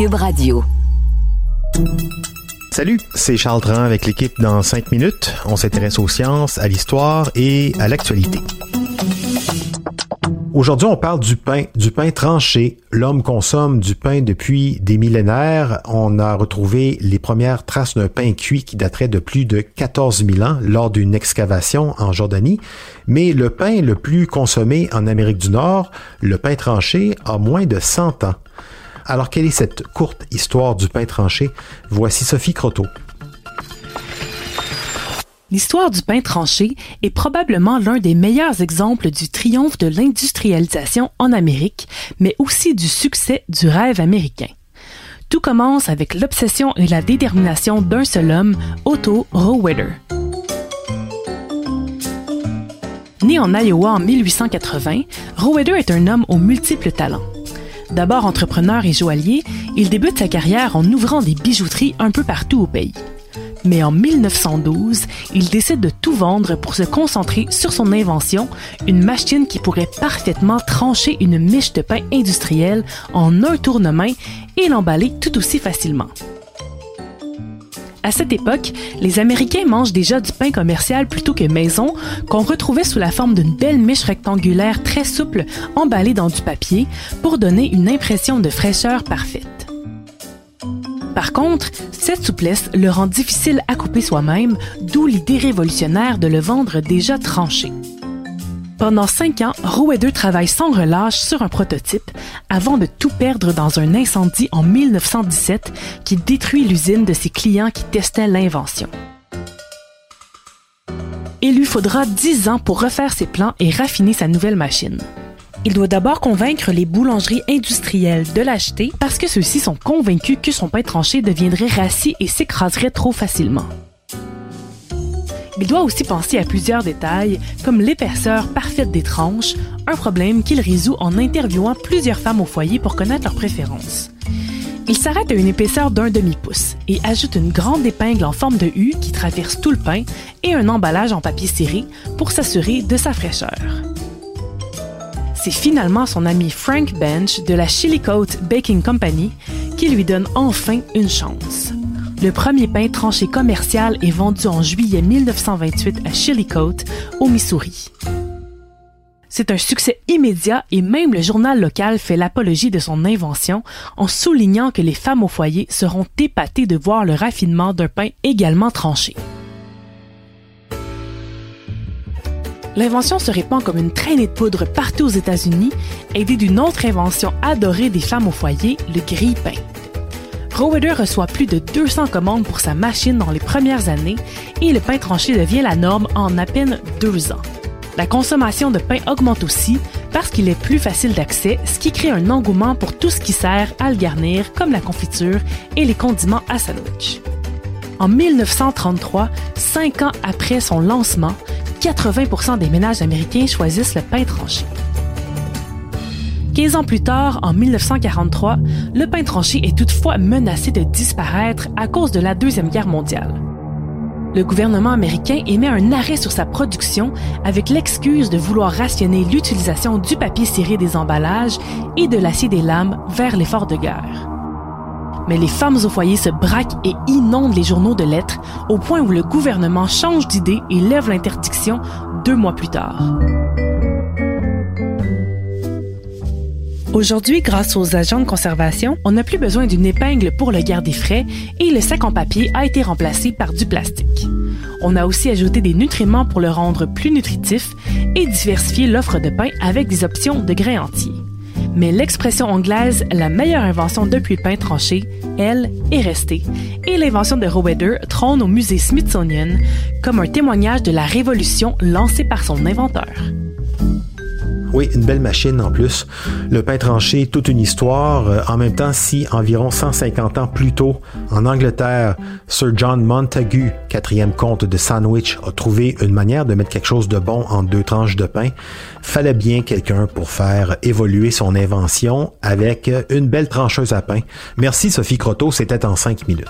Cube Radio. Salut, c'est Charles Dran avec l'équipe dans 5 minutes. On s'intéresse aux sciences, à l'histoire et à l'actualité. Aujourd'hui, on parle du pain, du pain tranché. L'homme consomme du pain depuis des millénaires. On a retrouvé les premières traces d'un pain cuit qui daterait de plus de 14 000 ans lors d'une excavation en Jordanie. Mais le pain le plus consommé en Amérique du Nord, le pain tranché, a moins de 100 ans. Alors, quelle est cette courte histoire du pain tranché? Voici Sophie Croteau. L'histoire du pain tranché est probablement l'un des meilleurs exemples du triomphe de l'industrialisation en Amérique, mais aussi du succès du rêve américain. Tout commence avec l'obsession et la détermination d'un seul homme, Otto Rohwedder. Né en Iowa en 1880, Rohwedder est un homme aux multiples talents. D'abord entrepreneur et joaillier, il débute sa carrière en ouvrant des bijouteries un peu partout au pays. Mais en 1912, il décide de tout vendre pour se concentrer sur son invention, une machine qui pourrait parfaitement trancher une miche de pain industriel en un tournement et l'emballer tout aussi facilement. À cette époque, les Américains mangent déjà du pain commercial plutôt que maison, qu'on retrouvait sous la forme d'une belle miche rectangulaire très souple emballée dans du papier pour donner une impression de fraîcheur parfaite. Par contre, cette souplesse le rend difficile à couper soi-même, d'où l'idée révolutionnaire de le vendre déjà tranché. Pendant cinq ans, Roeder travaille sans relâche sur un prototype avant de tout perdre dans un incendie en 1917 qui détruit l'usine de ses clients qui testaient l'invention. Il lui faudra dix ans pour refaire ses plans et raffiner sa nouvelle machine. Il doit d'abord convaincre les boulangeries industrielles de l'acheter parce que ceux-ci sont convaincus que son pain tranché deviendrait rassis et s'écraserait trop facilement. Il doit aussi penser à plusieurs détails, comme l'épaisseur parfaite des tranches, un problème qu'il résout en interviewant plusieurs femmes au foyer pour connaître leurs préférences. Il s'arrête à une épaisseur d'un demi-pouce et ajoute une grande épingle en forme de U qui traverse tout le pain et un emballage en papier serré pour s'assurer de sa fraîcheur. C'est finalement son ami Frank Bench de la Chillicote Baking Company qui lui donne enfin une chance. Le premier pain tranché commercial est vendu en juillet 1928 à Chillicote, au Missouri. C'est un succès immédiat et même le journal local fait l'apologie de son invention en soulignant que les femmes au foyer seront épatées de voir le raffinement d'un pain également tranché. L'invention se répand comme une traînée de poudre partout aux États-Unis, aidée d'une autre invention adorée des femmes au foyer, le grille-pain. Roeder reçoit plus de 200 commandes pour sa machine dans les premières années et le pain tranché devient la norme en à peine deux ans. La consommation de pain augmente aussi parce qu'il est plus facile d'accès, ce qui crée un engouement pour tout ce qui sert à le garnir, comme la confiture et les condiments à sandwich. En 1933, cinq ans après son lancement, 80% des ménages américains choisissent le pain tranché. 15 ans plus tard, en 1943, le pain tranché est toutefois menacé de disparaître à cause de la Deuxième Guerre mondiale. Le gouvernement américain émet un arrêt sur sa production avec l'excuse de vouloir rationner l'utilisation du papier ciré des emballages et de l'acier des lames vers l'effort de guerre. Mais les femmes au foyer se braquent et inondent les journaux de lettres au point où le gouvernement change d'idée et lève l'interdiction deux mois plus tard. Aujourd'hui, grâce aux agents de conservation, on n'a plus besoin d'une épingle pour le garder frais et le sac en papier a été remplacé par du plastique. On a aussi ajouté des nutriments pour le rendre plus nutritif et diversifié l'offre de pain avec des options de grains entiers. Mais l'expression anglaise la meilleure invention depuis le pain tranché, elle, est restée. Et l'invention de Roeder trône au musée Smithsonian comme un témoignage de la révolution lancée par son inventeur. Oui, une belle machine en plus. Le pain tranché, toute une histoire. Euh, en même temps, si environ 150 ans plus tôt, en Angleterre, Sir John Montagu, quatrième comte de Sandwich, a trouvé une manière de mettre quelque chose de bon en deux tranches de pain, fallait bien quelqu'un pour faire évoluer son invention avec une belle trancheuse à pain. Merci Sophie Croteau, c'était en cinq minutes.